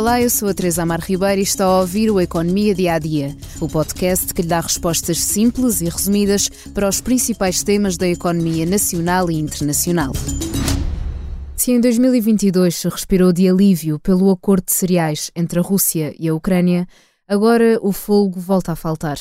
Olá, eu sou a Teresa Amar Ribeiro e está a ouvir o Economia Dia a Dia, o podcast que lhe dá respostas simples e resumidas para os principais temas da economia nacional e internacional. Se em 2022 se respirou de alívio pelo acordo de cereais entre a Rússia e a Ucrânia, agora o fogo volta a faltar.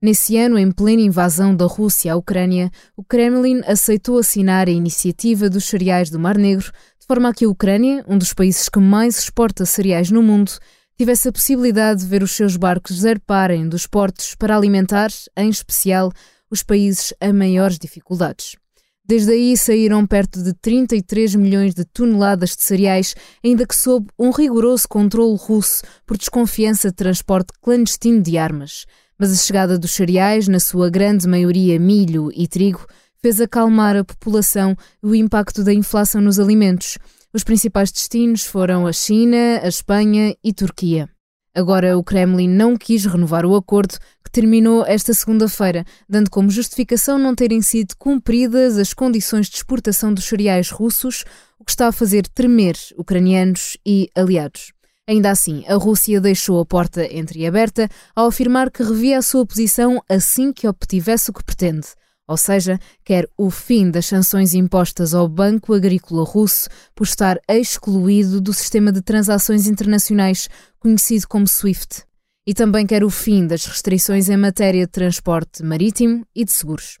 Nesse ano, em plena invasão da Rússia à Ucrânia, o Kremlin aceitou assinar a iniciativa dos cereais do Mar Negro forma a que a Ucrânia, um dos países que mais exporta cereais no mundo, tivesse a possibilidade de ver os seus barcos zarparem dos portos para alimentar, em especial, os países a maiores dificuldades. Desde aí saíram perto de 33 milhões de toneladas de cereais, ainda que sob um rigoroso controle russo por desconfiança de transporte clandestino de armas. Mas a chegada dos cereais, na sua grande maioria milho e trigo, fez acalmar a população o impacto da inflação nos alimentos. Os principais destinos foram a China, a Espanha e Turquia. Agora, o Kremlin não quis renovar o acordo, que terminou esta segunda-feira, dando como justificação não terem sido cumpridas as condições de exportação dos cereais russos, o que está a fazer tremer ucranianos e aliados. Ainda assim, a Rússia deixou a porta entreaberta ao afirmar que revia a sua posição assim que obtivesse o que pretende ou seja, quer o fim das sanções impostas ao Banco Agrícola Russo por estar excluído do sistema de transações internacionais conhecido como SWIFT, e também quer o fim das restrições em matéria de transporte marítimo e de seguros.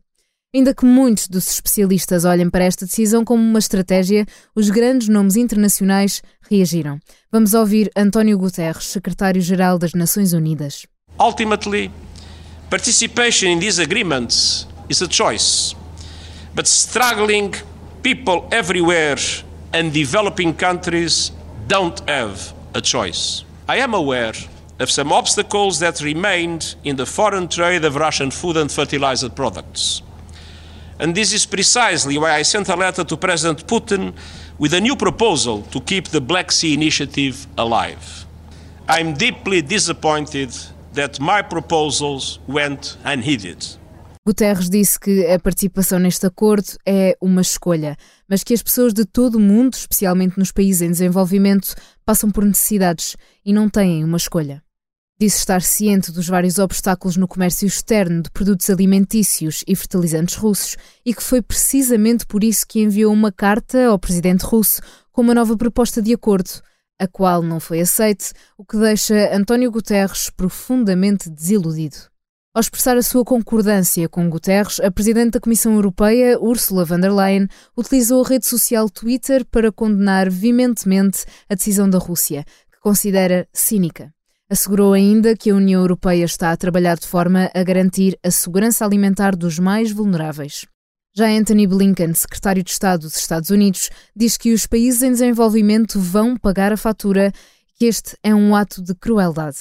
Ainda que muitos dos especialistas olhem para esta decisão como uma estratégia, os grandes nomes internacionais reagiram. Vamos ouvir António Guterres, secretário-geral das Nações Unidas. Ultimately, participation in these agreements is a choice. But struggling people everywhere and developing countries don't have a choice. I am aware of some obstacles that remained in the foreign trade of Russian food and fertilizer products. And this is precisely why I sent a letter to President Putin with a new proposal to keep the Black Sea Initiative alive. I'm deeply disappointed that my proposals went unheeded. Guterres disse que a participação neste acordo é uma escolha, mas que as pessoas de todo o mundo, especialmente nos países em desenvolvimento, passam por necessidades e não têm uma escolha. Disse estar ciente dos vários obstáculos no comércio externo de produtos alimentícios e fertilizantes russos e que foi precisamente por isso que enviou uma carta ao presidente russo com uma nova proposta de acordo, a qual não foi aceite, o que deixa António Guterres profundamente desiludido. Ao expressar a sua concordância com Guterres, a Presidente da Comissão Europeia, Ursula von der Leyen, utilizou a rede social Twitter para condenar veementemente a decisão da Rússia, que considera cínica. Assegurou ainda que a União Europeia está a trabalhar de forma a garantir a segurança alimentar dos mais vulneráveis. Já Anthony Blinken, secretário de Estado dos Estados Unidos, diz que os países em desenvolvimento vão pagar a fatura que este é um ato de crueldade.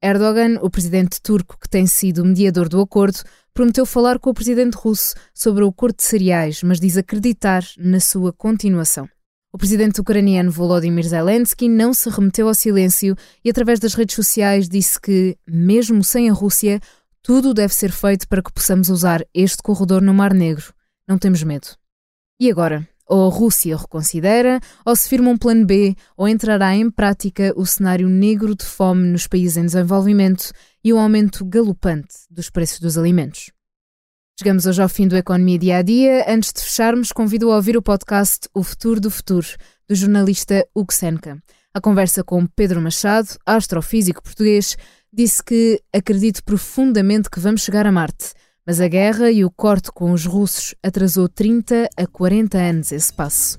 Erdogan, o presidente turco que tem sido mediador do acordo, prometeu falar com o presidente russo sobre o acordo de cereais, mas diz acreditar na sua continuação. O presidente ucraniano Volodymyr Zelensky não se remeteu ao silêncio e, através das redes sociais, disse que, mesmo sem a Rússia, tudo deve ser feito para que possamos usar este corredor no Mar Negro. Não temos medo. E agora? Ou a Rússia reconsidera, ou se firma um plano B, ou entrará em prática o cenário negro de fome nos países em desenvolvimento e o aumento galopante dos preços dos alimentos. Chegamos hoje ao fim do Economia Dia a Dia. Antes de fecharmos, convido a ouvir o podcast O Futuro do Futuro, do jornalista Hugo Senka. A conversa com Pedro Machado, astrofísico português, disse que acredito profundamente que vamos chegar a Marte mas a guerra e o corte com os russos atrasou 30 a 40 anos esse passo.